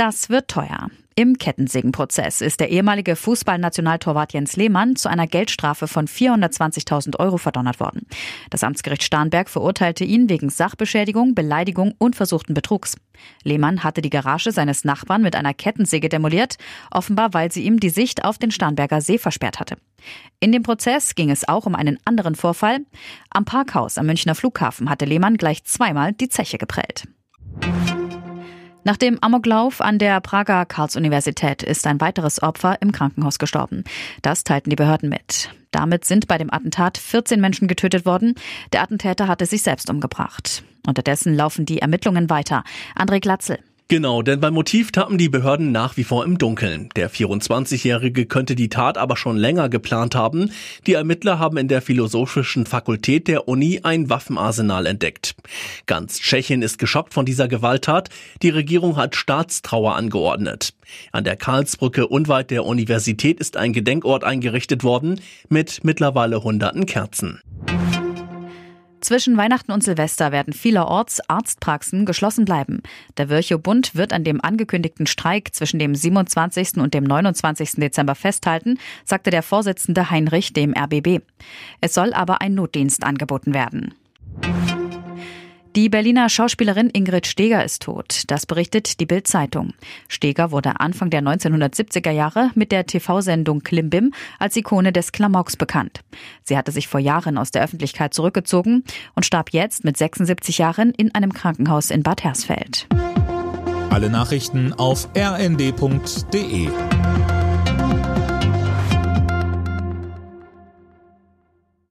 Das wird teuer. Im Kettensägenprozess ist der ehemalige Fußballnationaltorwart Jens Lehmann zu einer Geldstrafe von 420.000 Euro verdonnert worden. Das Amtsgericht Starnberg verurteilte ihn wegen Sachbeschädigung, Beleidigung und versuchten Betrugs. Lehmann hatte die Garage seines Nachbarn mit einer Kettensäge demoliert, offenbar weil sie ihm die Sicht auf den Starnberger See versperrt hatte. In dem Prozess ging es auch um einen anderen Vorfall. Am Parkhaus am Münchner Flughafen hatte Lehmann gleich zweimal die Zeche geprellt. Nach dem Amoklauf an der Prager Karls-Universität ist ein weiteres Opfer im Krankenhaus gestorben. Das teilten die Behörden mit. Damit sind bei dem Attentat 14 Menschen getötet worden. Der Attentäter hatte sich selbst umgebracht. Unterdessen laufen die Ermittlungen weiter. André Glatzel. Genau, denn beim Motiv tappen die Behörden nach wie vor im Dunkeln. Der 24-Jährige könnte die Tat aber schon länger geplant haben. Die Ermittler haben in der Philosophischen Fakultät der Uni ein Waffenarsenal entdeckt. Ganz Tschechien ist geschockt von dieser Gewalttat. Die Regierung hat Staatstrauer angeordnet. An der Karlsbrücke unweit der Universität ist ein Gedenkort eingerichtet worden mit mittlerweile hunderten Kerzen. Zwischen Weihnachten und Silvester werden vielerorts Arztpraxen geschlossen bleiben. Der Virchow-Bund wird an dem angekündigten Streik zwischen dem 27. und dem 29. Dezember festhalten, sagte der Vorsitzende Heinrich dem RBB. Es soll aber ein Notdienst angeboten werden. Die Berliner Schauspielerin Ingrid Steger ist tot. Das berichtet die Bild-Zeitung. Steger wurde Anfang der 1970er Jahre mit der TV-Sendung Klimbim als Ikone des Klamauks bekannt. Sie hatte sich vor Jahren aus der Öffentlichkeit zurückgezogen und starb jetzt mit 76 Jahren in einem Krankenhaus in Bad Hersfeld. Alle Nachrichten auf rnd.de